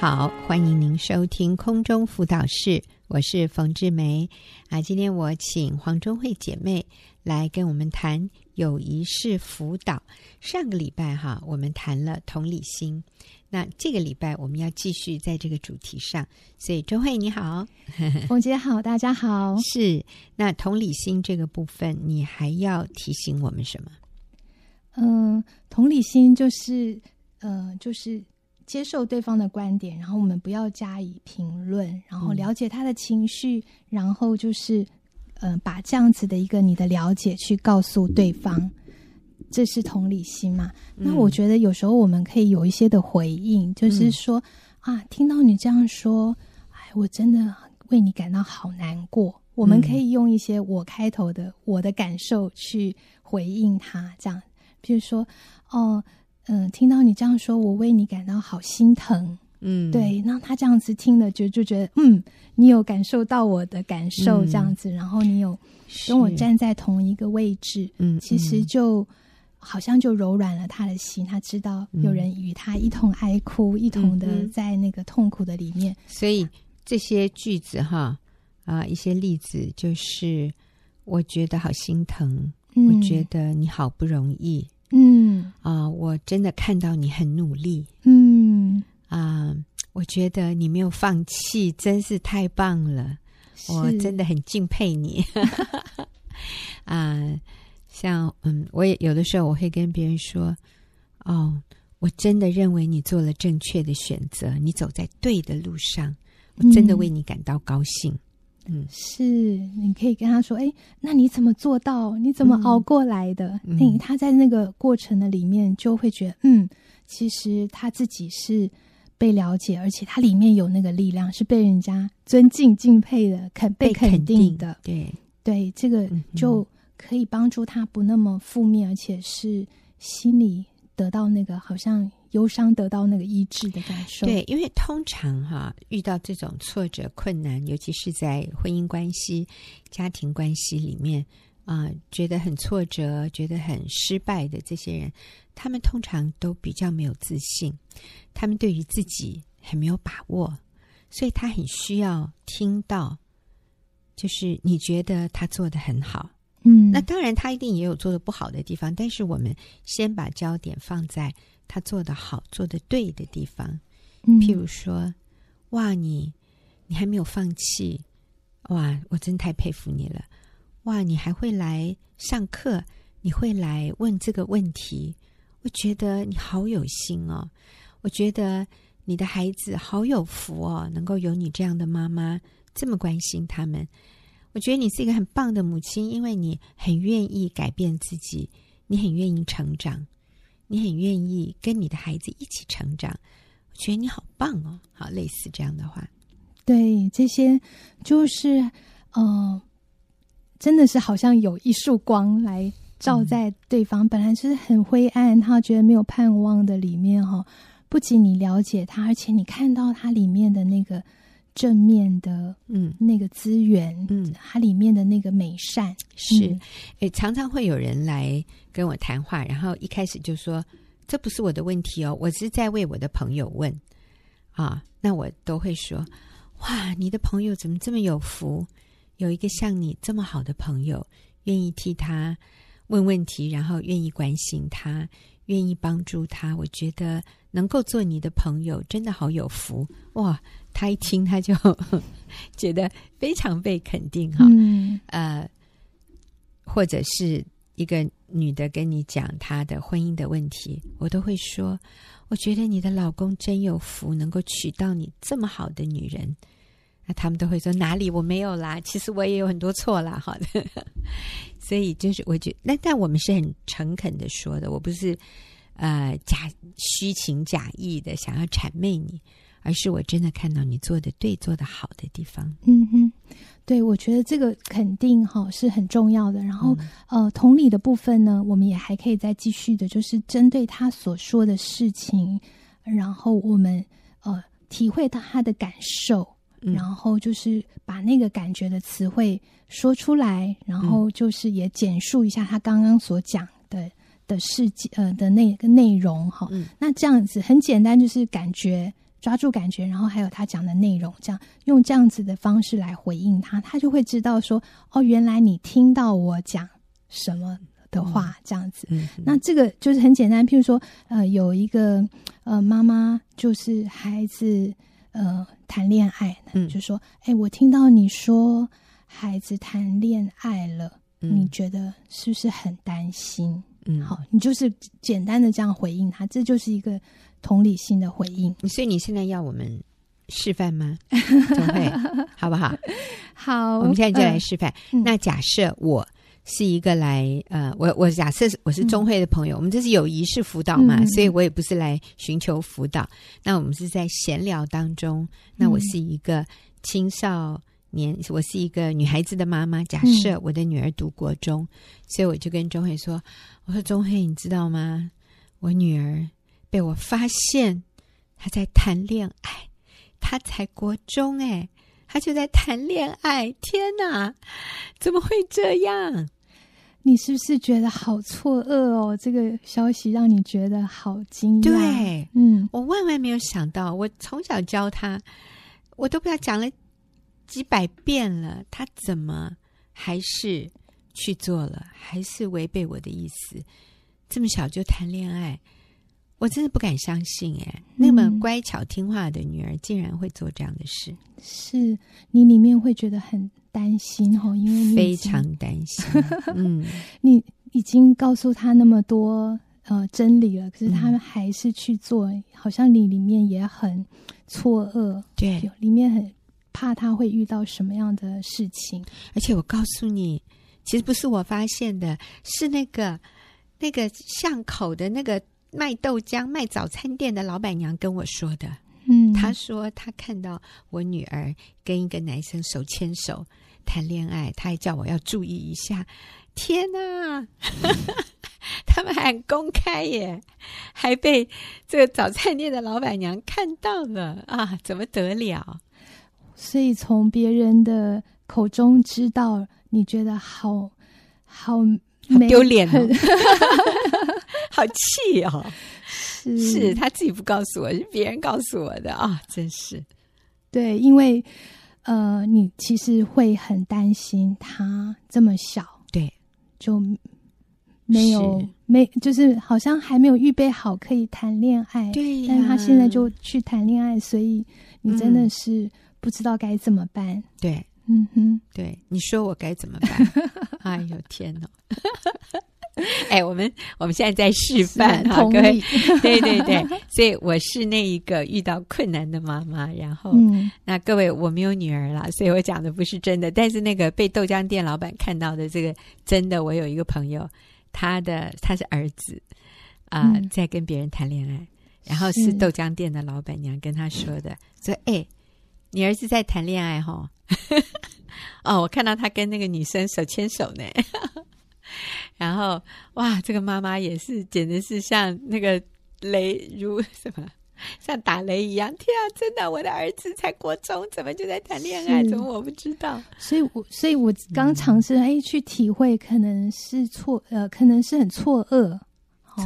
好，欢迎您收听空中辅导室，我是冯志梅啊。今天我请黄忠慧姐妹来跟我们谈友谊式辅导。上个礼拜哈，我们谈了同理心，那这个礼拜我们要继续在这个主题上。所以钟慧你好，冯姐好，大家好。是，那同理心这个部分，你还要提醒我们什么？嗯、呃，同理心就是呃，就是。接受对方的观点，然后我们不要加以评论，然后了解他的情绪，嗯、然后就是，呃，把这样子的一个你的了解去告诉对方，这是同理心嘛？嗯、那我觉得有时候我们可以有一些的回应，就是说、嗯、啊，听到你这样说，哎，我真的为你感到好难过。我们可以用一些我开头的我的感受去回应他，这样，比如说，哦。嗯，听到你这样说，我为你感到好心疼。嗯，对，那他这样子听了，就就觉得，嗯，你有感受到我的感受，这样子，嗯、然后你有跟我站在同一个位置，嗯，其实就好像就柔软了他的心，他知道有人与他一同哀哭，嗯、一同的在那个痛苦的里面。所以这些句子哈啊，一些例子就是，我觉得好心疼，嗯、我觉得你好不容易。嗯啊，我真的看到你很努力。嗯啊，我觉得你没有放弃，真是太棒了。我真的很敬佩你。啊，像嗯，我也有的时候我会跟别人说：“哦，我真的认为你做了正确的选择，你走在对的路上，我真的为你感到高兴。”嗯嗯，是，你可以跟他说：“哎，那你怎么做到？你怎么熬过来的？”嗯，嗯，他在那个过程的里面就会觉得，嗯，其实他自己是被了解，而且他里面有那个力量，是被人家尊敬、敬佩的，肯被肯定的。定对对，这个就可以帮助他不那么负面，而且是心里得到那个好像。忧伤得到那个医治的感受。对，因为通常哈遇到这种挫折困难，尤其是在婚姻关系、家庭关系里面啊、觉得很挫折、觉得很失败的这些人，他们通常都比较没有自信，他们对于自己很没有把握，所以他很需要听到，就是你觉得他做得很好，嗯，那当然他一定也有做的不好的地方，但是我们先把焦点放在。他做得好、做得对的地方，譬如说，哇，你你还没有放弃，哇，我真太佩服你了，哇，你还会来上课，你会来问这个问题，我觉得你好有心哦，我觉得你的孩子好有福哦，能够有你这样的妈妈这么关心他们，我觉得你是一个很棒的母亲，因为你很愿意改变自己，你很愿意成长。你很愿意跟你的孩子一起成长，我觉得你好棒哦！好，类似这样的话，对，这些就是呃，真的是好像有一束光来照在对方，嗯、本来就是很灰暗，他觉得没有盼望的里面哈、哦。不仅你了解他，而且你看到他里面的那个。正面的，嗯，那个资源，嗯，它里面的那个美善是，诶、嗯，常常会有人来跟我谈话，然后一开始就说：“这不是我的问题哦，我是在为我的朋友问。”啊，那我都会说：“哇，你的朋友怎么这么有福？有一个像你这么好的朋友，愿意替他问问题，然后愿意关心他，愿意帮助他。我觉得能够做你的朋友，真的好有福哇！”他一听，他就 觉得非常被肯定哈。嗯、呃，或者是一个女的跟你讲她的婚姻的问题，我都会说：我觉得你的老公真有福，能够娶到你这么好的女人。那他们都会说：哪里我没有啦？其实我也有很多错啦。好的，所以就是我觉得，那但我们是很诚恳的说的，我不是呃假虚情假意的想要谄媚你。而是我真的看到你做的对、做的好的地方。嗯哼，对，我觉得这个肯定哈是很重要的。然后、嗯、呃，同理的部分呢，我们也还可以再继续的，就是针对他所说的事情，然后我们呃体会到他的感受，嗯、然后就是把那个感觉的词汇说出来，然后就是也简述一下他刚刚所讲的的事迹呃的那个内容哈。嗯、那这样子很简单，就是感觉。抓住感觉，然后还有他讲的内容，这样用这样子的方式来回应他，他就会知道说，哦，原来你听到我讲什么的话，这样子。嗯嗯、那这个就是很简单，譬如说，呃，有一个呃妈妈，就是孩子呃谈恋爱，嗯，就说，哎，我听到你说孩子谈恋爱了，嗯、你觉得是不是很担心？嗯，好，你就是简单的这样回应他，这就是一个。同理心的回应，所以你现在要我们示范吗？中慧，好不好？好，我们现在就来示范。嗯、那假设我是一个来呃，我我假设我是中会的朋友，嗯、我们这是友谊式辅导嘛，嗯、所以我也不是来寻求辅导。那我们是在闲聊当中，那我是一个青少年，嗯、我是一个女孩子的妈妈。假设我的女儿读国中，嗯、所以我就跟钟慧说：“我说钟慧，你知道吗？我女儿。”被我发现她在谈恋爱，她才国中哎，她就在谈恋爱，天哪，怎么会这样？你是不是觉得好错愕哦？这个消息让你觉得好惊讶。对，嗯，我万万没有想到，我从小教他，我都不知道讲了几百遍了，他怎么还是去做了，还是违背我的意思？这么小就谈恋爱。我真的不敢相信，哎，那么乖巧听话的女儿竟然会做这样的事，是你里面会觉得很担心哦，因为你非常担心，嗯，你已经告诉他那么多呃真理了，可是他们还是去做，嗯、好像你里面也很错愕，对，里面很怕他会遇到什么样的事情，而且我告诉你，其实不是我发现的，是那个那个巷口的那个。卖豆浆、卖早餐店的老板娘跟我说的，嗯，她说她看到我女儿跟一个男生手牵手谈恋爱，她还叫我要注意一下。天哪，他们还公开耶，还被这个早餐店的老板娘看到了啊，怎么得了？所以从别人的口中知道，你觉得好好。好丢脸哦，好气哦！是，是他自己不告诉我，是别人告诉我的啊、哦！真是，对，因为呃，你其实会很担心他这么小，对，就没有没，就是好像还没有预备好可以谈恋爱，对呀，但是他现在就去谈恋爱，所以你真的是不知道该怎么办，嗯、对。嗯哼，对，你说我该怎么办？哎呦天哪！哎，我们我们现在在示范哈，各位，对对对，所以我是那一个遇到困难的妈妈。然后，嗯、那各位，我没有女儿了，所以我讲的不是真的。但是那个被豆浆店老板看到的这个真的，我有一个朋友，他的他是儿子啊，呃嗯、在跟别人谈恋爱，然后是豆浆店的老板娘跟他说的，说哎。你儿子在谈恋爱哈？哦，我看到他跟那个女生手牵手呢。然后哇，这个妈妈也是，简直是像那个雷如什么，像打雷一样。天啊，真的，我的儿子才国中，怎么就在谈恋爱？是怎么我不知道？所以我，所以我刚尝试哎去体会，可能是错呃，可能是很错愕。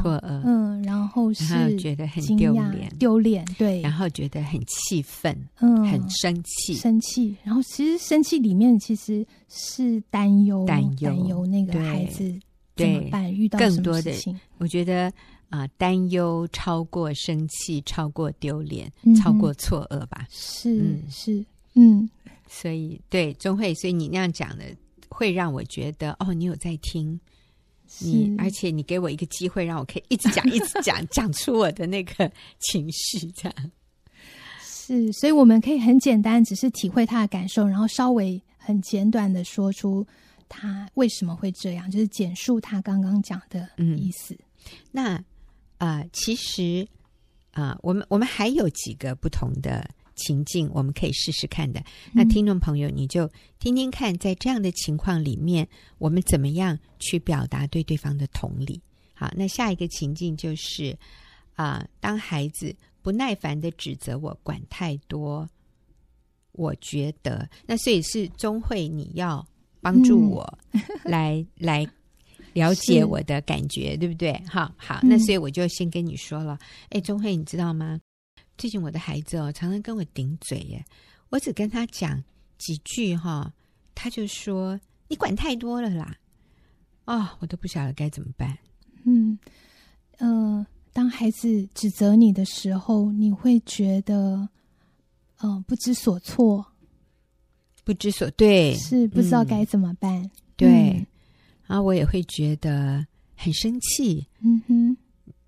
错愕，嗯，然后是然后觉得很丢脸，丢脸，对，然后觉得很气愤，嗯，很生气，生气，然后其实生气里面其实是担忧，担忧，担忧那个孩子怎么办，遇到什么事情？我觉得啊，担忧超过生气，超过丢脸，超过错愕吧？是是，嗯，所以对钟慧，所以你那样讲的会让我觉得哦，你有在听。你而且你给我一个机会，让我可以一直讲，一直讲，讲出我的那个情绪，这样是。所以我们可以很简单，只是体会他的感受，然后稍微很简短的说出他为什么会这样，就是简述他刚刚讲的意思。嗯、那啊、呃，其实啊、呃，我们我们还有几个不同的。情境我们可以试试看的。那听众朋友，你就听听看，在这样的情况里面，我们怎么样去表达对对方的同理？好，那下一个情境就是啊、呃，当孩子不耐烦的指责我管太多，我觉得那所以是钟慧，你要帮助我来、嗯、来了解我的感觉，是对不对？好好，那所以我就先跟你说了，哎，钟慧，你知道吗？最近我的孩子哦，常常跟我顶嘴耶。我只跟他讲几句哈，他就说你管太多了啦。啊、哦，我都不晓得该怎么办。嗯，呃，当孩子指责你的时候，你会觉得，呃，不知所措，不知所对，是不知道该怎么办。嗯、对，然后我也会觉得很生气。嗯哼，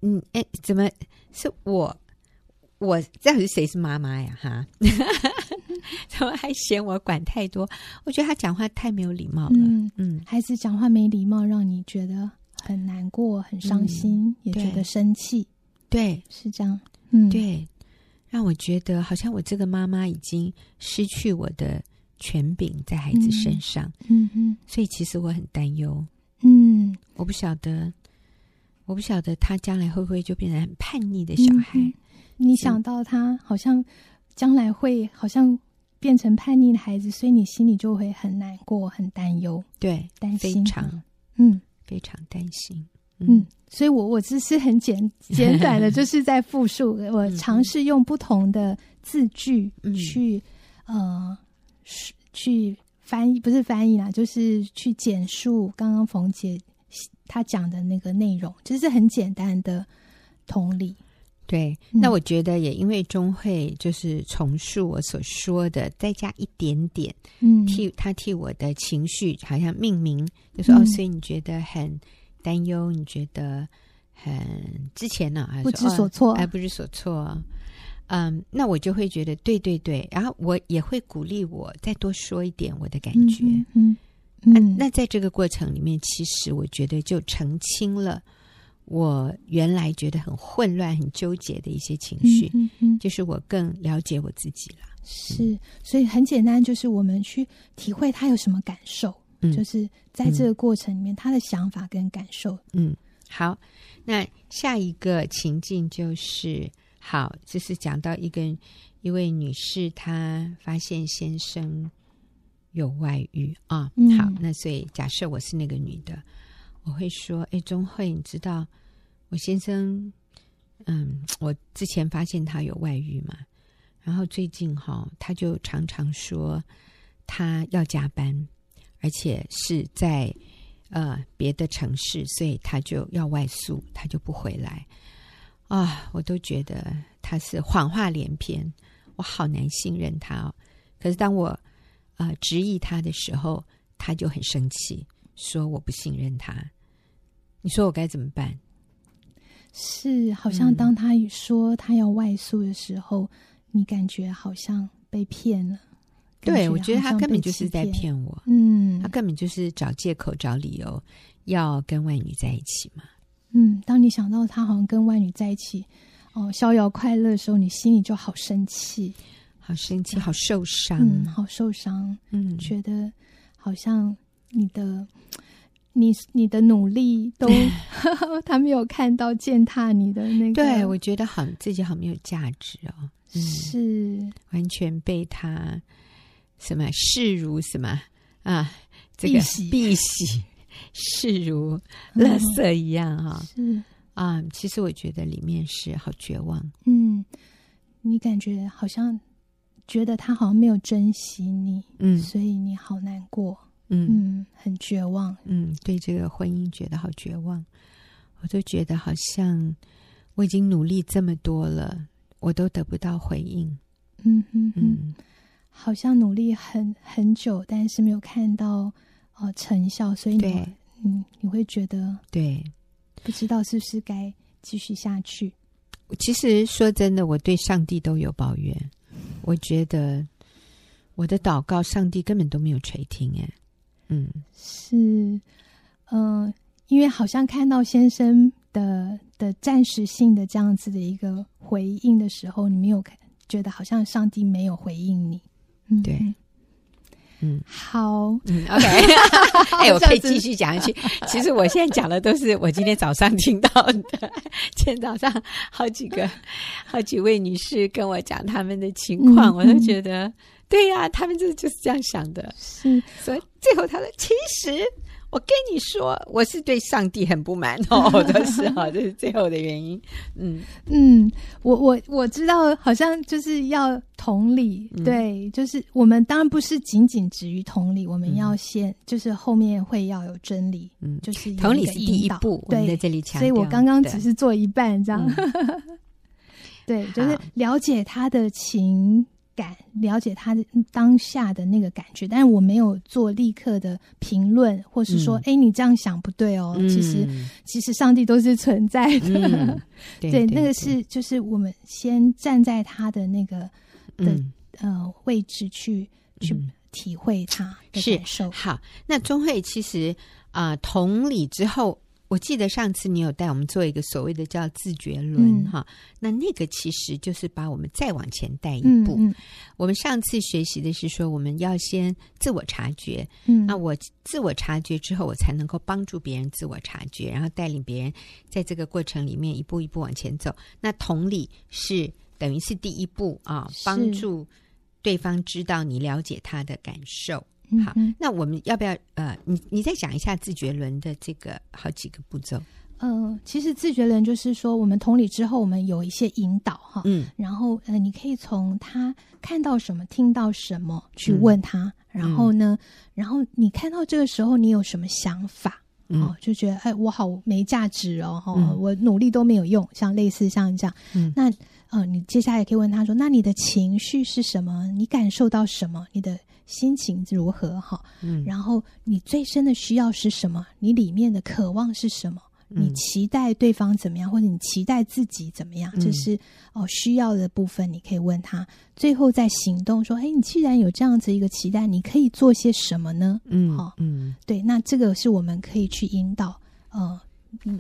嗯，哎，怎么是我？我这样是谁是妈妈呀？哈，怎么还嫌我管太多？我觉得他讲话太没有礼貌了。嗯，嗯，孩子讲话没礼貌，让你觉得很难过、很伤心，嗯、也觉得生气。对，是这样。嗯，对，让我觉得好像我这个妈妈已经失去我的权柄在孩子身上。嗯嗯，所以其实我很担忧。嗯，我不晓得，我不晓得他将来会不会就变成很叛逆的小孩。嗯你想到他好像将来会好像变成叛逆的孩子，所以你心里就会很难过、很担忧。对，担心，非常，嗯，非常担心。嗯，嗯，所以我我只是很简 简短的，就是在复述。我尝试用不同的字句去、嗯、呃去翻译，不是翻译啦，就是去简述刚刚冯姐她讲的那个内容，就是很简单的同理。对，那我觉得也因为钟慧就是重述我所说的，再加一点点，嗯，替他替我的情绪好像命名，就说、嗯、哦，所以你觉得很担忧，你觉得很之前呢，还不知所措，哎，不知所措，嗯，那我就会觉得对对对，然后我也会鼓励我再多说一点我的感觉，嗯，嗯，嗯，那那在这个过程里面，其实我觉得就澄清了。我原来觉得很混乱、很纠结的一些情绪，嗯嗯嗯、就是我更了解我自己了。是，所以很简单，就是我们去体会他有什么感受，嗯、就是在这个过程里面、嗯、他的想法跟感受。嗯，好，那下一个情境就是，好，就是讲到一个一位女士，她发现先生有外遇啊。嗯、好，那所以假设我是那个女的。我会说：“哎，钟慧，你知道我先生，嗯，我之前发现他有外遇嘛，然后最近哈，他就常常说他要加班，而且是在呃别的城市，所以他就要外宿，他就不回来啊！我都觉得他是谎话连篇，我好难信任他哦。可是当我呃质疑他的时候，他就很生气，说我不信任他。”你说我该怎么办？是，好像当他说他要外宿的时候，嗯、你感觉好像被骗了。对，我觉得他根本就是在骗我。嗯，他根本就是找借口、找理由要跟外女在一起嘛。嗯，当你想到他好像跟外女在一起，哦，逍遥快乐的时候，你心里就好生气，好生气，好受伤，嗯，好受伤，嗯，觉得好像你的。你你的努力都 他没有看到践踏你的那个，对，我觉得好自己好没有价值哦，嗯、是完全被他什么视如什么啊，这个碧玺视如垃圾一样哈、哦，是。啊，其实我觉得里面是好绝望，嗯，你感觉好像觉得他好像没有珍惜你，嗯，所以你好难过。嗯，嗯，很绝望。嗯，对这个婚姻觉得好绝望，我都觉得好像我已经努力这么多了，我都得不到回应。嗯嗯。嗯，好像努力很很久，但是没有看到呃成效，所以你嗯你会觉得对，不知道是不是该继续下去。其实说真的，我对上帝都有抱怨，我觉得我的祷告，上帝根本都没有垂听，哎。嗯，是，嗯、呃，因为好像看到先生的的暂时性的这样子的一个回应的时候，你没有看，觉得好像上帝没有回应你。嗯，对，嗯，好，嗯，OK，哎，我可以继续讲下去。其实我现在讲的都是我今天早上听到的，今天早上好几个、好几位女士跟我讲他们的情况，嗯、我都觉得。对呀、啊，他们就就是这样想的。是，所以最后他说：“其实我我跟你说，我是对上帝很不满哦，都是哈，这是最后的原因。嗯。嗯，我我我知道，好像就是要同理，嗯、对，就是我们当然不是仅仅止于同理，我们要先、嗯、就是后面会要有真理，嗯，就是同理是第一步，对，在这里强调，所以我刚刚只是做一半这样，嗯、对，就是了解他的情。感了解他的当下的那个感觉，但是我没有做立刻的评论，或是说，哎、嗯，你这样想不对哦。嗯、其实，其实上帝都是存在的。嗯、对，对，对，那个是就是我们先站在他的那个的、嗯、呃位置去去体会他的感受。好，那钟慧其实啊、呃，同理之后。我记得上次你有带我们做一个所谓的叫自觉轮、嗯、哈，那那个其实就是把我们再往前带一步。嗯嗯、我们上次学习的是说，我们要先自我察觉，嗯，那我自我察觉之后，我才能够帮助别人自我察觉，然后带领别人在这个过程里面一步一步往前走。那同理是等于是第一步啊，帮助对方知道你了解他的感受。好，那我们要不要呃，你你再讲一下自觉轮的这个好几个步骤？呃，其实自觉轮就是说，我们同理之后，我们有一些引导哈，嗯，然后呃，你可以从他看到什么、听到什么去问他，嗯、然后呢，然后你看到这个时候，你有什么想法？嗯、哦，就觉得哎，我好没价值哦，哦嗯、我努力都没有用，像类似像这样，嗯，那呃，你接下来可以问他说，那你的情绪是什么？你感受到什么？你的心情如何？哈，嗯，然后你最深的需要是什么？你里面的渴望是什么？你期待对方怎么样，或者你期待自己怎么样？这、就是哦需要的部分，你可以问他。最后在行动，说：“哎，你既然有这样子一个期待，你可以做些什么呢？”嗯，好、哦，嗯，对，那这个是我们可以去引导呃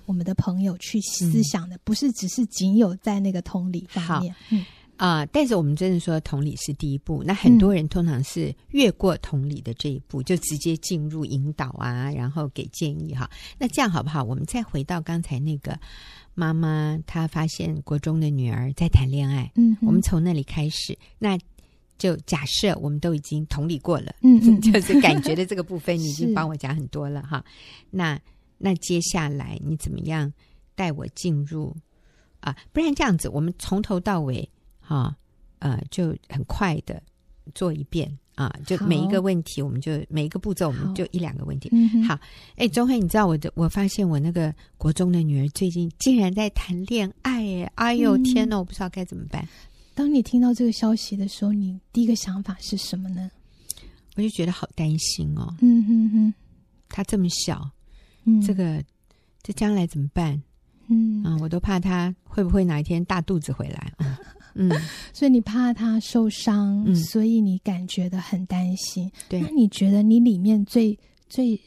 我们的朋友去思想的，嗯、不是只是仅有在那个同理方面。嗯啊、呃！但是我们真的说同理是第一步，那很多人通常是越过同理的这一步，嗯、就直接进入引导啊，然后给建议哈。那这样好不好？我们再回到刚才那个妈妈，她发现国中的女儿在谈恋爱，嗯，我们从那里开始，那就假设我们都已经同理过了，嗯哼，就是感觉的这个部分，你已经 帮我讲很多了哈。那那接下来你怎么样带我进入啊？不然这样子，我们从头到尾。哈，呃，就很快的做一遍啊，就每一个问题，我们就每一个步骤，我们就一两个问题。好，哎、嗯，中慧，你知道我的，我发现我那个国中的女儿最近竟然在谈恋爱，哎，哎呦天呐，我不知道该怎么办。当你听到这个消息的时候，你第一个想法是什么呢？我就觉得好担心哦。嗯哼哼，她这么小，嗯，这个这将来怎么办？嗯啊，我都怕她会不会哪一天大肚子回来。嗯。嗯，所以你怕他受伤，嗯、所以你感觉的很担心。对，那你觉得你里面最最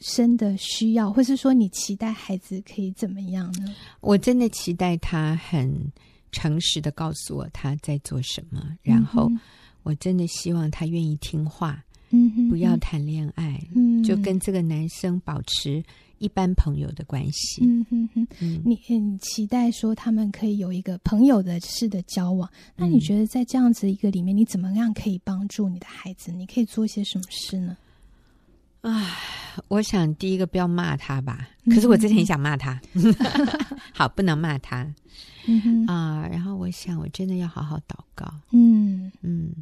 深的需要，或是说你期待孩子可以怎么样呢？我真的期待他很诚实的告诉我他在做什么，然后我真的希望他愿意听话，嗯哼，不要谈恋爱，嗯，就跟这个男生保持。一般朋友的关系，嗯哼哼，嗯、你很期待说他们可以有一个朋友的式的交往。嗯、那你觉得在这样子一个里面，你怎么样可以帮助你的孩子？你可以做些什么事呢？啊，我想第一个不要骂他吧。可是我之前很想骂他，好，不能骂他。啊，然后我想我真的要好好祷告。嗯嗯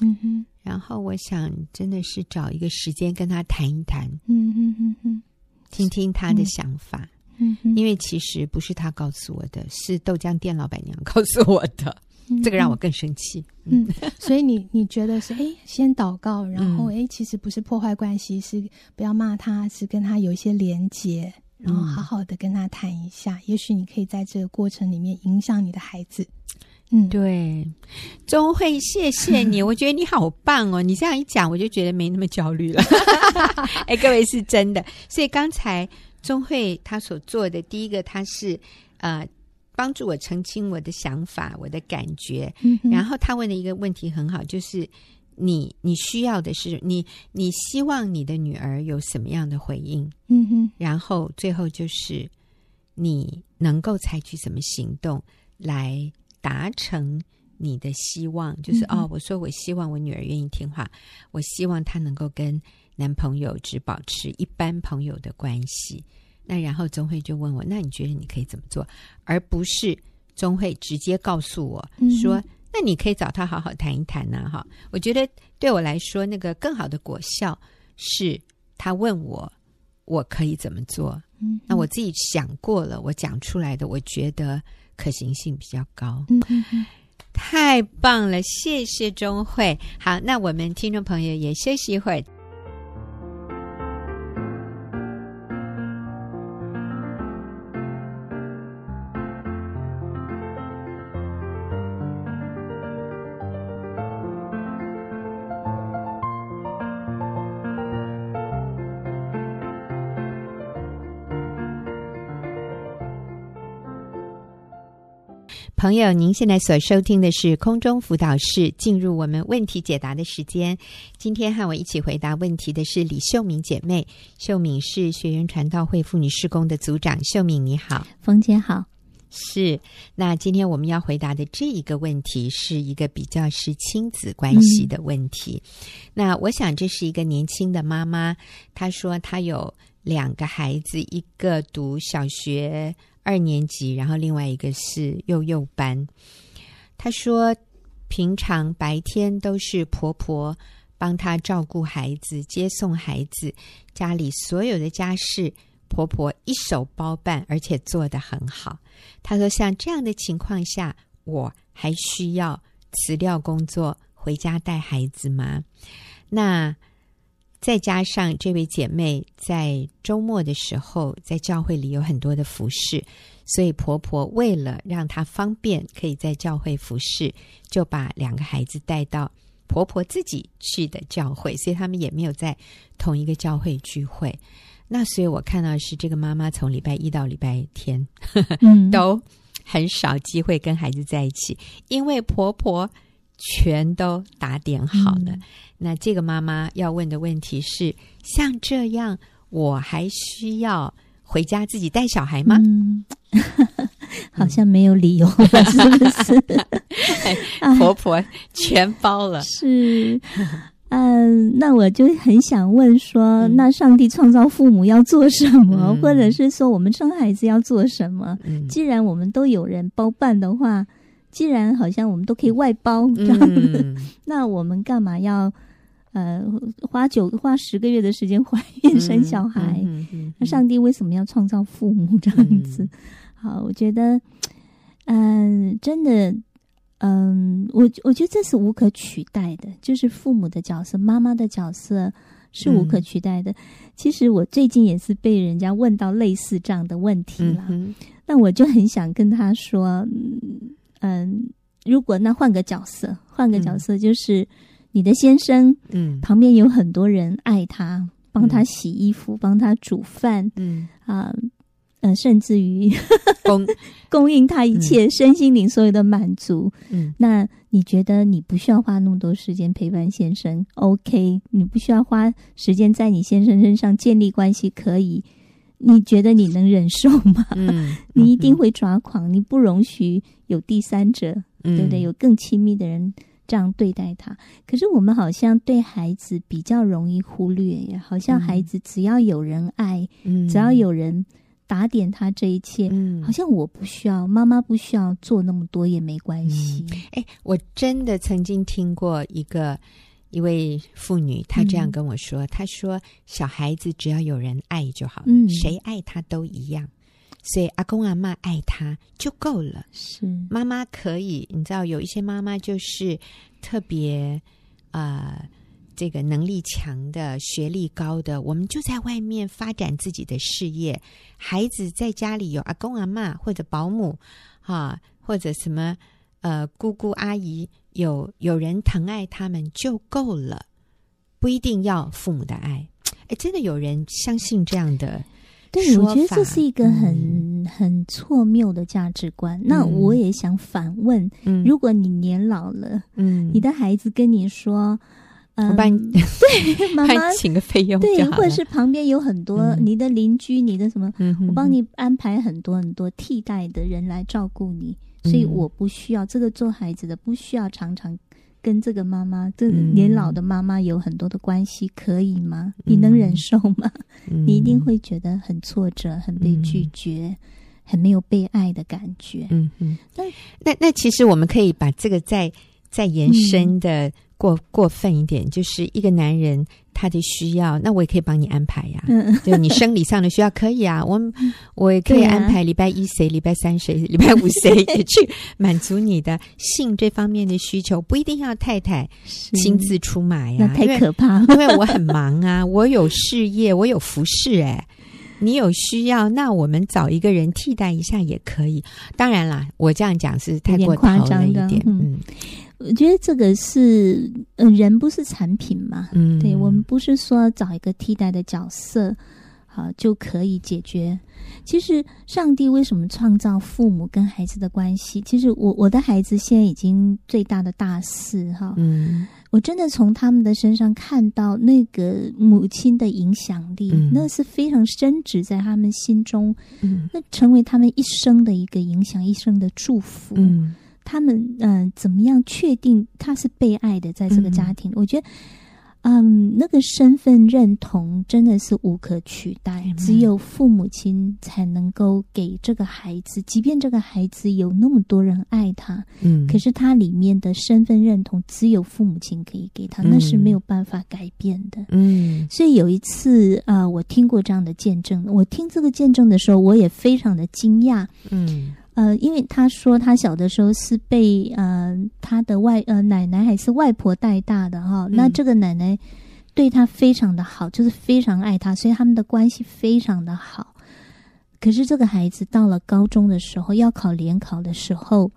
嗯哼，然后我想真的是找一个时间跟他谈一谈。嗯哼哼哼。听听他的想法，嗯哼，因为其实不是他告诉我的，是豆浆店老板娘告诉我的，嗯、这个让我更生气。嗯，嗯，所以你你觉得是哎，先祷告，然后哎，其实不是破坏关系，是不要骂他，是跟他有一些连结，然后好好的跟他谈一下，嗯、也许你可以在这个过程里面影响你的孩子。嗯，对，钟慧，谢谢你，我觉得你好棒哦！你这样一讲，我就觉得没那么焦虑了。哎，各位是真的，所以刚才钟慧她所做的第一个，她是呃帮助我澄清我的想法、我的感觉。嗯哼，然后她问的一个问题很好，就是你你需要的是你你希望你的女儿有什么样的回应？嗯哼，然后最后就是你能够采取什么行动来。达成你的希望，就是、嗯、哦，我说我希望我女儿愿意听话，我希望她能够跟男朋友只保持一般朋友的关系。那然后钟慧就问我，那你觉得你可以怎么做？而不是钟慧直接告诉我说，嗯、那你可以找他好好谈一谈呐、啊。哈，我觉得对我来说，那个更好的果效是他问我，我可以怎么做？嗯，那我自己想过了，我讲出来的，我觉得可行性比较高。嗯，太棒了，谢谢钟慧。好，那我们听众朋友也休息一会儿。朋友，您现在所收听的是空中辅导室，进入我们问题解答的时间。今天和我一起回答问题的是李秀敏姐妹。秀敏是学员传道会妇女施工的组长。秀敏你好，冯姐好。是，那今天我们要回答的这一个问题是一个比较是亲子关系的问题。嗯、那我想这是一个年轻的妈妈，她说她有两个孩子，一个读小学。二年级，然后另外一个是幼幼班。她说，平常白天都是婆婆帮她照顾孩子、接送孩子，家里所有的家事婆婆一手包办，而且做得很好。她说，像这样的情况下，我还需要辞掉工作回家带孩子吗？那再加上这位姐妹在周末的时候，在教会里有很多的服饰，所以婆婆为了让她方便可以在教会服侍，就把两个孩子带到婆婆自己去的教会，所以他们也没有在同一个教会聚会。那所以我看到是这个妈妈从礼拜一到礼拜天，呵 呵嗯、都很少机会跟孩子在一起，因为婆婆全都打点好了。嗯那这个妈妈要问的问题是：像这样，我还需要回家自己带小孩吗？嗯、好像没有理由了，嗯、是不是？婆婆全包了。是，嗯，那我就很想问说，嗯、那上帝创造父母要做什么，嗯、或者是说我们生孩子要做什么？嗯、既然我们都有人包办的话，既然好像我们都可以外包这样子，嗯、那我们干嘛要？呃，花九花十个月的时间怀孕生小孩，那、上帝为什么要创造父母这样子？嗯、好，我觉得，嗯、呃，真的，嗯、呃，我我觉得这是无可取代的，就是父母的角色，妈妈的角色是无可取代的。嗯、其实我最近也是被人家问到类似这样的问题了，嗯、那我就很想跟他说，嗯、呃，如果那换个角色，换个角色就是。嗯你的先生，嗯，旁边有很多人爱他，嗯、帮他洗衣服，帮他煮饭，嗯啊，呃，甚至于供 供应他一切身心灵所有的满足。嗯，那你觉得你不需要花那么多时间陪伴先生？OK，你不需要花时间在你先生身上建立关系，可以？你觉得你能忍受吗？嗯，你一定会抓狂，你不容许有第三者，嗯、对不对？有更亲密的人。这样对待他，可是我们好像对孩子比较容易忽略呀。好像孩子只要有人爱，嗯、只要有人打点他这一切，嗯、好像我不需要，妈妈不需要做那么多也没关系。哎、嗯，我真的曾经听过一个一位妇女，她这样跟我说：“她、嗯、说小孩子只要有人爱就好了，嗯、谁爱他都一样。”所以阿公阿妈爱他就够了。是妈妈可以，你知道有一些妈妈就是特别呃，这个能力强的、学历高的，我们就在外面发展自己的事业。孩子在家里有阿公阿妈或者保姆啊，或者什么呃姑姑阿姨，有有人疼爱他们就够了，不一定要父母的爱。哎，真的有人相信这样的？对，我觉得这是一个很、嗯、很错谬的价值观。嗯、那我也想反问：嗯、如果你年老了，嗯，你的孩子跟你说：“嗯，我帮你 对妈妈 请个费用，对，或者是旁边有很多你的邻居，嗯、你的什么，我帮你安排很多很多替代的人来照顾你。”所以我不需要这个做孩子的不需要常常跟这个妈妈，这年老的妈妈有很多的关系，可以吗？你能忍受吗？你一定会觉得很挫折，很被拒绝。很没有被爱的感觉，嗯嗯，那那那其实我们可以把这个再再延伸的过、嗯、过分一点，就是一个男人他的需要，那我也可以帮你安排呀、啊，嗯，对你生理上的需要可以啊，我我也可以安排礼拜一谁，礼拜三谁，礼拜五谁也去满足你的性这方面的需求，不一定要太太亲自出马呀，太可怕，因为，因为我很忙啊，我有事业，我有服饰哎。你有需要，那我们找一个人替代一下也可以。当然啦，我这样讲是太过夸张了一点。嗯，嗯，我觉得这个是，嗯、呃，人不是产品嘛。嗯，对，我们不是说找一个替代的角色，好就可以解决。其实，上帝为什么创造父母跟孩子的关系？其实我，我我的孩子现在已经最大的大四哈。嗯。我真的从他们的身上看到那个母亲的影响力，嗯、那是非常深植在他们心中，嗯、那成为他们一生的一个影响，一生的祝福。嗯、他们嗯、呃，怎么样确定他是被爱的，在这个家庭？嗯、我觉得。嗯，那个身份认同真的是无可取代，嗯、只有父母亲才能够给这个孩子，即便这个孩子有那么多人爱他，嗯，可是他里面的身份认同只有父母亲可以给他，嗯、那是没有办法改变的，嗯。所以有一次啊、呃，我听过这样的见证，我听这个见证的时候，我也非常的惊讶，嗯。呃，因为他说他小的时候是被呃他的外呃奶奶还是外婆带大的哈，嗯、那这个奶奶对他非常的好，就是非常爱他，所以他们的关系非常的好。可是这个孩子到了高中的时候，要考联考的时候，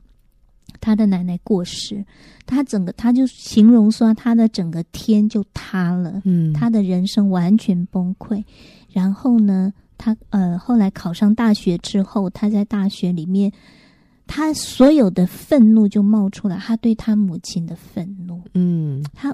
他的奶奶过世，他整个他就形容说他的整个天就塌了，嗯，他的人生完全崩溃，然后呢，他呃，后来考上大学之后，他在大学里面，他所有的愤怒就冒出来，他对他母亲的愤怒。嗯，他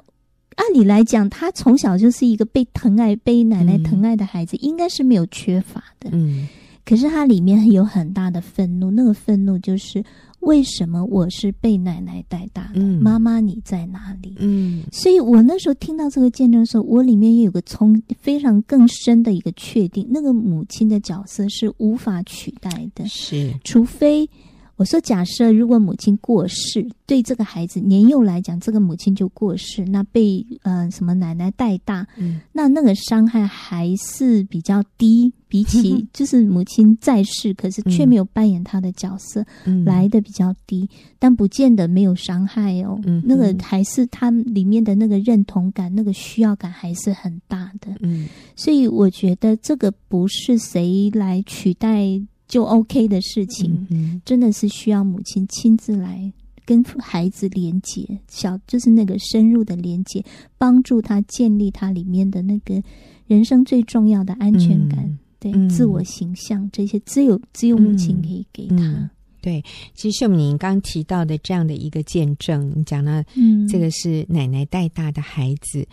按理来讲，他从小就是一个被疼爱、被奶奶疼爱的孩子，嗯、应该是没有缺乏的。嗯，可是它里面有很大的愤怒，那个愤怒就是。为什么我是被奶奶带大的？嗯、妈妈你在哪里？嗯，所以我那时候听到这个见证的时候，我里面也有个从非常更深的一个确定，那个母亲的角色是无法取代的，是除非。我说：“假设如果母亲过世，对这个孩子年幼来讲，这个母亲就过世，那被呃什么奶奶带大，嗯、那那个伤害还是比较低，比起 就是母亲在世，可是却没有扮演她的角色，嗯、来的比较低，但不见得没有伤害哦。嗯、那个还是他里面的那个认同感，那个需要感还是很大的。嗯，所以我觉得这个不是谁来取代。”就 OK 的事情，真的是需要母亲亲自来跟孩子连接，小就是那个深入的连接，帮助他建立他里面的那个人生最重要的安全感，嗯、对、嗯、自我形象这些，只有只有母亲可以给他。对，其实秀敏您刚提到的这样的一个见证，你讲到，嗯，这个是奶奶带大的孩子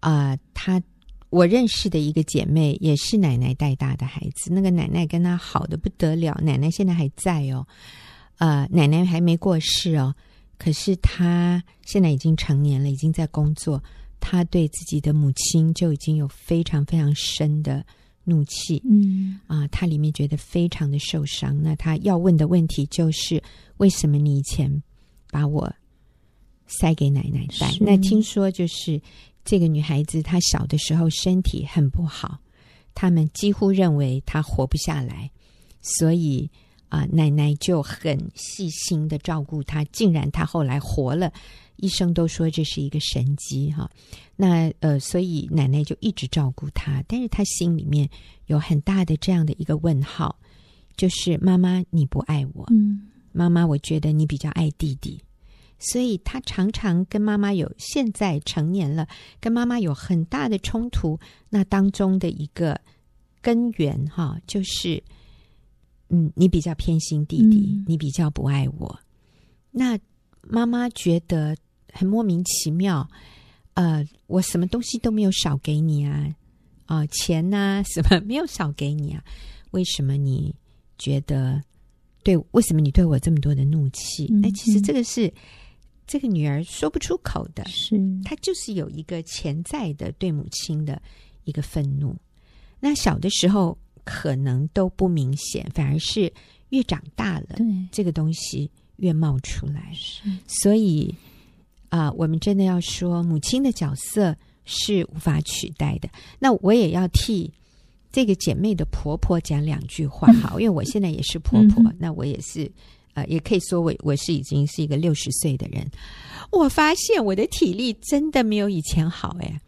啊，他、呃。我认识的一个姐妹也是奶奶带大的孩子，那个奶奶跟她好的不得了，奶奶现在还在哦，呃，奶奶还没过世哦，可是她现在已经成年了，已经在工作，她对自己的母亲就已经有非常非常深的怒气，嗯啊，她里面觉得非常的受伤。那她要问的问题就是，为什么你以前把我塞给奶奶带？那听说就是。这个女孩子她小的时候身体很不好，他们几乎认为她活不下来，所以啊、呃，奶奶就很细心的照顾她。竟然她后来活了，医生都说这是一个神迹哈。那呃，所以奶奶就一直照顾她，但是她心里面有很大的这样的一个问号，就是妈妈你不爱我，嗯，妈妈我觉得你比较爱弟弟。所以他常常跟妈妈有，现在成年了，跟妈妈有很大的冲突。那当中的一个根源，哈，就是，嗯，你比较偏心弟弟，嗯、你比较不爱我。那妈妈觉得很莫名其妙，呃，我什么东西都没有少给你啊，啊、呃，钱呐、啊，什么没有少给你啊？为什么你觉得对，为什么你对我这么多的怒气？那、嗯、其实这个是这个女儿说不出口的，是她就是有一个潜在的对母亲的一个愤怒。那小的时候可能都不明显，反而是越长大了，对这个东西越冒出来。是所以啊、呃，我们真的要说，母亲的角色是无法取代的。那我也要替。这个姐妹的婆婆讲两句话 好，因为我现在也是婆婆，嗯、那我也是，呃，也可以说我我是已经是一个六十岁的人。我发现我的体力真的没有以前好哎。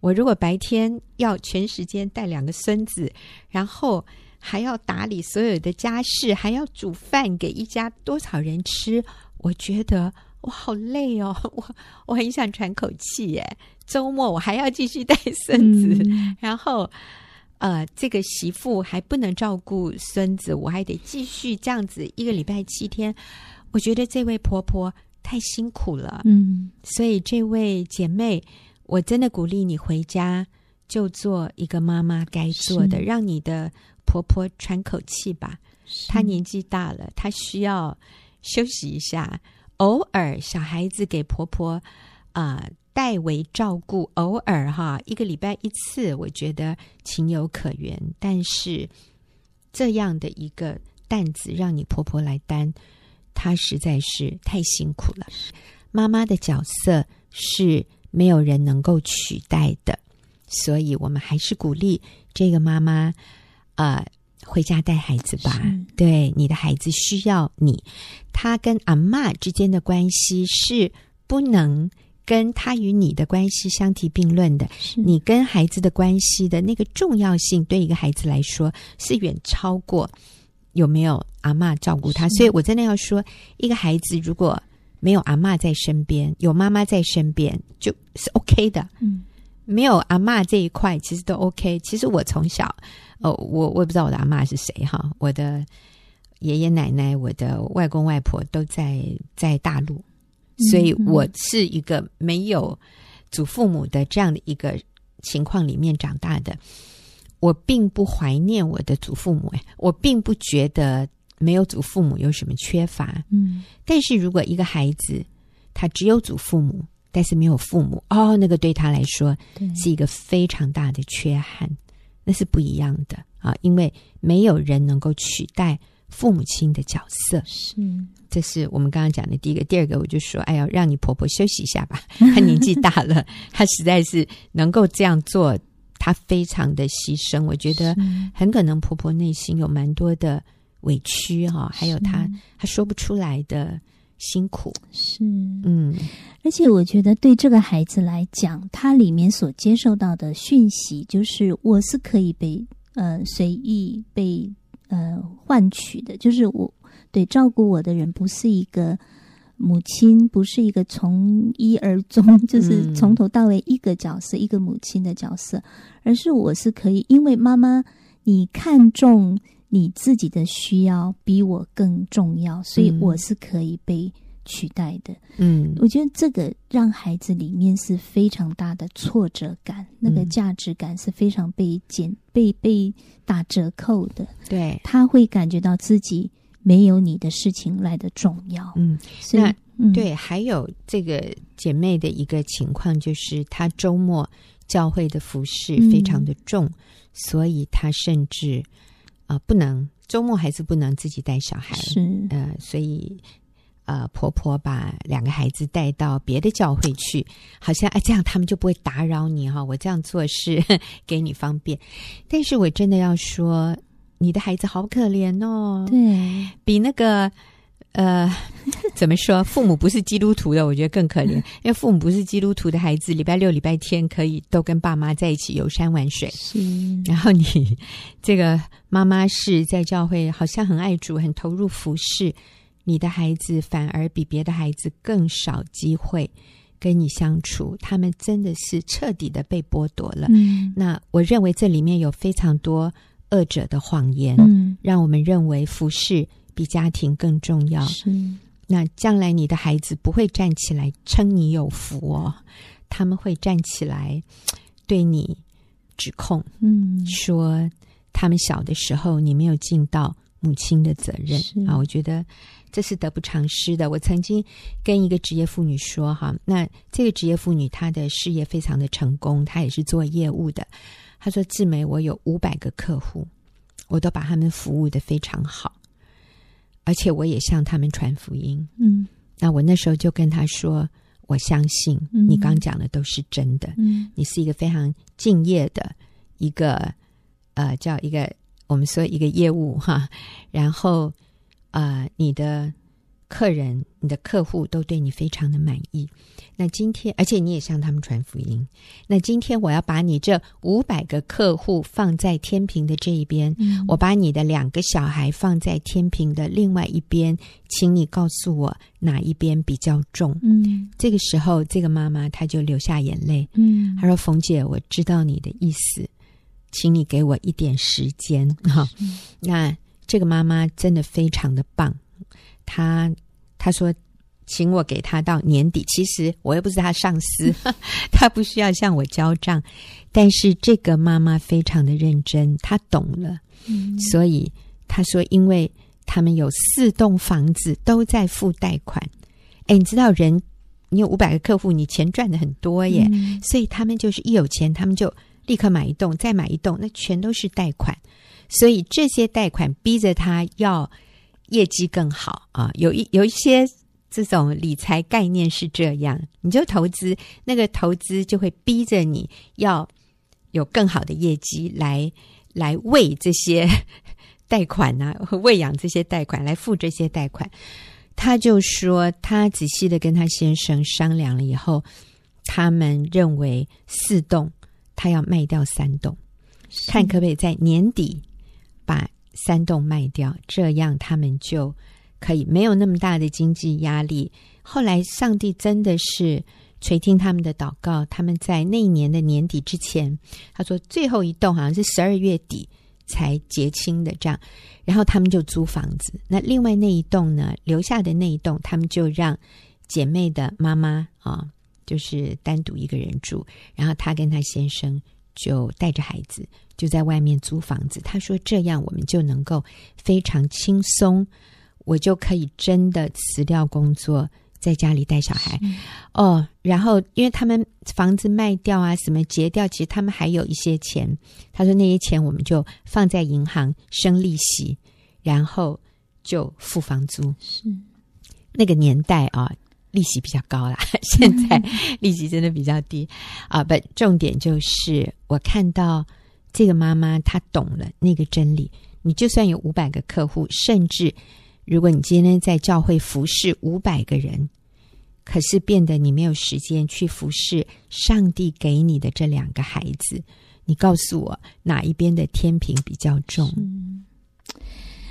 我如果白天要全时间带两个孙子，然后还要打理所有的家事，还要煮饭给一家多少人吃，我觉得我好累哦，我我很想喘口气耶。周末我还要继续带孙子，嗯、然后。呃，这个媳妇还不能照顾孙子，我还得继续这样子一个礼拜七天。我觉得这位婆婆太辛苦了，嗯，所以这位姐妹，我真的鼓励你回家就做一个妈妈该做的，让你的婆婆喘口气吧。她年纪大了，她需要休息一下。偶尔小孩子给婆婆啊。呃代为照顾，偶尔哈一个礼拜一次，我觉得情有可原。但是这样的一个担子让你婆婆来担，她实在是太辛苦了。妈妈的角色是没有人能够取代的，所以我们还是鼓励这个妈妈，呃，回家带孩子吧。对，你的孩子需要你，他跟阿妈之间的关系是不能。跟他与你的关系相提并论的，你跟孩子的关系的那个重要性，对一个孩子来说是远超过有没有阿嬷照顾他。所以我真的要说，一个孩子如果没有阿嬷在身边，有妈妈在身边，就是 OK 的。嗯，没有阿妈这一块，其实都 OK。其实我从小，哦，我我也不知道我的阿妈是谁哈，我的爷爷奶奶、我的外公外婆都在在大陆。所以我是一个没有祖父母的这样的一个情况里面长大的，我并不怀念我的祖父母，我并不觉得没有祖父母有什么缺乏，嗯，但是如果一个孩子他只有祖父母，但是没有父母，哦，那个对他来说是一个非常大的缺憾，那是不一样的。啊，因为没有人能够取代。父母亲的角色是，这是我们刚刚讲的第一个。第二个，我就说，哎呀，让你婆婆休息一下吧。她年纪大了，她实在是能够这样做，她非常的牺牲。我觉得很可能婆婆内心有蛮多的委屈哈，还有她她说不出来的辛苦。是，嗯，而且我觉得对这个孩子来讲，他里面所接受到的讯息，就是我是可以被呃随意被。呃，换取的。就是我对照顾我的人不是一个母亲，不是一个从一而终，就是从头到尾一个角色，嗯、一个母亲的角色，而是我是可以，因为妈妈你看重你自己的需要比我更重要，所以我是可以被。取代的，嗯，我觉得这个让孩子里面是非常大的挫折感，嗯、那个价值感是非常被减、被被打折扣的。对，他会感觉到自己没有你的事情来的重要。嗯，所以，那嗯、对，还有这个姐妹的一个情况，就是她周末教会的服饰非常的重，嗯、所以她甚至啊、呃、不能周末还是不能自己带小孩。是，呃，所以。呃，婆婆把两个孩子带到别的教会去，好像哎，这样他们就不会打扰你哈。我这样做是 给你方便，但是我真的要说，你的孩子好可怜哦。对，比那个呃，怎么说，父母不是基督徒的，我觉得更可怜。因为父母不是基督徒的孩子，礼拜六、礼拜天可以都跟爸妈在一起游山玩水。是，然后你 这个妈妈是在教会，好像很爱主，很投入服侍。你的孩子反而比别的孩子更少机会跟你相处，他们真的是彻底的被剥夺了。嗯，那我认为这里面有非常多恶者的谎言，嗯，让我们认为服侍比家庭更重要。是，那将来你的孩子不会站起来称你有福哦，他们会站起来对你指控，嗯，说他们小的时候你没有尽到母亲的责任啊。我觉得这是得不偿失的。我曾经跟一个职业妇女说哈，那这个职业妇女她的事业非常的成功，她也是做业务的。她说：“志梅，我有五百个客户，我都把他们服务的非常好，而且我也向他们传福音。”嗯，那我那时候就跟她说。我相信你刚讲的都是真的。嗯，你是一个非常敬业的一个呃，叫一个我们说一个业务哈。然后呃，你的客人、你的客户都对你非常的满意。那今天，而且你也向他们传福音。那今天我要把你这五百个客户放在天平的这一边，嗯，我把你的两个小孩放在天平的另外一边，请你告诉我哪一边比较重？嗯，这个时候，这个妈妈她就流下眼泪。嗯，她说：“冯姐，我知道你的意思，请你给我一点时间。”哈，那这个妈妈真的非常的棒。她她说。请我给他到年底，其实我又不是他上司，他不需要向我交账。但是这个妈妈非常的认真，她懂了，嗯、所以她说，因为他们有四栋房子都在付贷款。哎，你知道人，你有五百个客户，你钱赚的很多耶，嗯、所以他们就是一有钱，他们就立刻买一栋，再买一栋，那全都是贷款。所以这些贷款逼着他要业绩更好啊，有一有一些。这种理财概念是这样，你就投资，那个投资就会逼着你要有更好的业绩来来喂这些 贷款啊，喂养这些贷款，来付这些贷款。他就说，他仔细的跟他先生商量了以后，他们认为四栋他要卖掉三栋，看可不可以在年底把三栋卖掉，这样他们就。可以没有那么大的经济压力。后来，上帝真的是垂听他们的祷告。他们在那一年的年底之前，他说最后一栋好像是十二月底才结清的，这样。然后他们就租房子。那另外那一栋呢，留下的那一栋，他们就让姐妹的妈妈啊，就是单独一个人住。然后她跟她先生就带着孩子就在外面租房子。他说这样我们就能够非常轻松。我就可以真的辞掉工作，在家里带小孩哦。然后，因为他们房子卖掉啊，什么结掉，其实他们还有一些钱。他说那些钱我们就放在银行生利息，然后就付房租。是那个年代啊，利息比较高啦。现在利息真的比较低啊。不，重点就是我看到这个妈妈她懂了那个真理。你就算有五百个客户，甚至。如果你今天在教会服侍五百个人，可是变得你没有时间去服侍上帝给你的这两个孩子，你告诉我哪一边的天平比较重？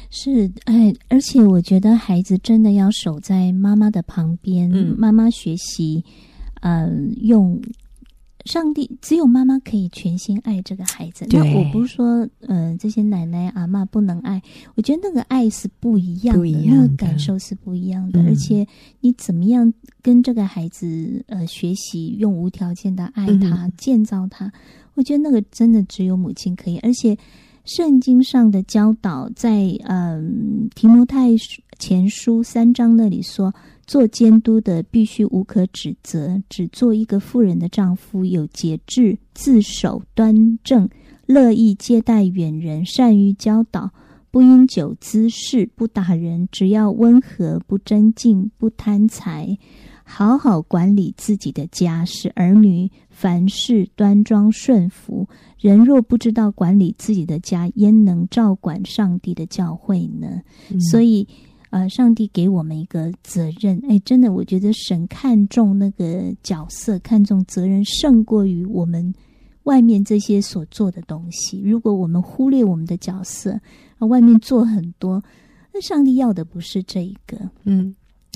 是，哎，而且我觉得孩子真的要守在妈妈的旁边，嗯，妈妈学习，嗯，用。上帝只有妈妈可以全心爱这个孩子。那我不是说，嗯、呃，这些奶奶阿嬷不能爱。我觉得那个爱是不一样的，样的那个感受是不一样的。嗯、而且你怎么样跟这个孩子呃学习，用无条件的爱他，嗯、建造他，我觉得那个真的只有母亲可以。而且圣经上的教导在，在、呃、嗯提摩太前书三章那里说。做监督的必须无可指责，只做一个妇人的丈夫，有节制，自守端正，乐意接待远人，善于教导，不因酒滋事，不打人，只要温和，不争竞，不贪财，好好管理自己的家，使儿女凡事端庄顺服。人若不知道管理自己的家，焉能照管上帝的教会呢？嗯、所以。呃，上帝给我们一个责任，哎，真的，我觉得神看重那个角色，看重责任，胜过于我们外面这些所做的东西。如果我们忽略我们的角色，啊，外面做很多，那上帝要的不是这一个。嗯，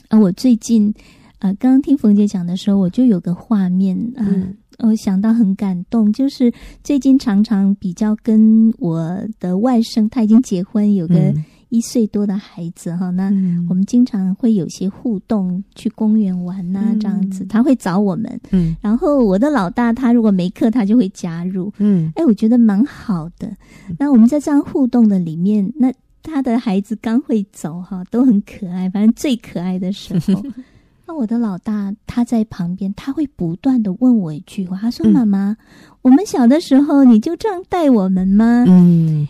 啊，我最近，呃，刚刚听冯姐讲的时候，我就有个画面，啊，嗯，我想到很感动，就是最近常常比较跟我的外甥，他已经结婚，有个。嗯一岁多的孩子哈，那我们经常会有些互动，去公园玩呐、啊，嗯、这样子，他会找我们。嗯，然后我的老大他如果没课，他就会加入。嗯，哎，我觉得蛮好的。那我们在这样互动的里面，那他的孩子刚会走哈，都很可爱，反正最可爱的时候。那我的老大他在旁边，他会不断的问我一句话，他说：“妈妈，嗯、我们小的时候你就这样带我们吗？”嗯，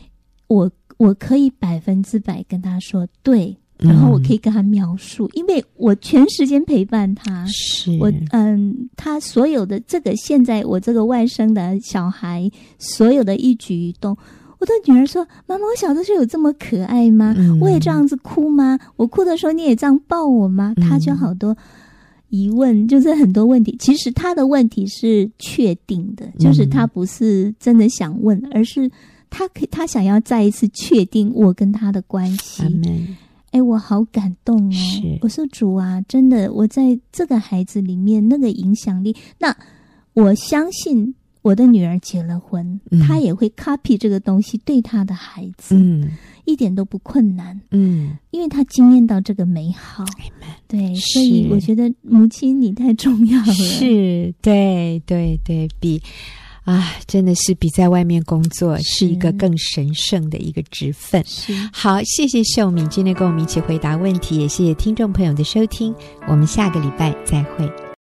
我我可以百分之百跟他说对。然后我可以跟他描述，嗯、因为我全时间陪伴他，是我嗯，他所有的这个现在我这个外甥的小孩所有的一举一动，我的女儿说：“妈妈，我小的时候有这么可爱吗？嗯、我也这样子哭吗？我哭的时候你也这样抱我吗？”她就好多疑问，就是很多问题。其实她的问题是确定的，就是她不是真的想问，嗯、而是她可她想要再一次确定我跟她的关系。哎，我好感动哦！我说主啊，真的，我在这个孩子里面那个影响力，那我相信我的女儿结了婚，嗯、她也会 copy 这个东西对她的孩子，嗯，一点都不困难，嗯，因为她惊艳到这个美好，嗯、对，所以我觉得母亲你太重要了，是，对，对，对，比。啊，真的是比在外面工作是一个更神圣的一个职分。是，好，谢谢秀敏今天跟我们一起回答问题，也谢谢听众朋友的收听，我们下个礼拜再会。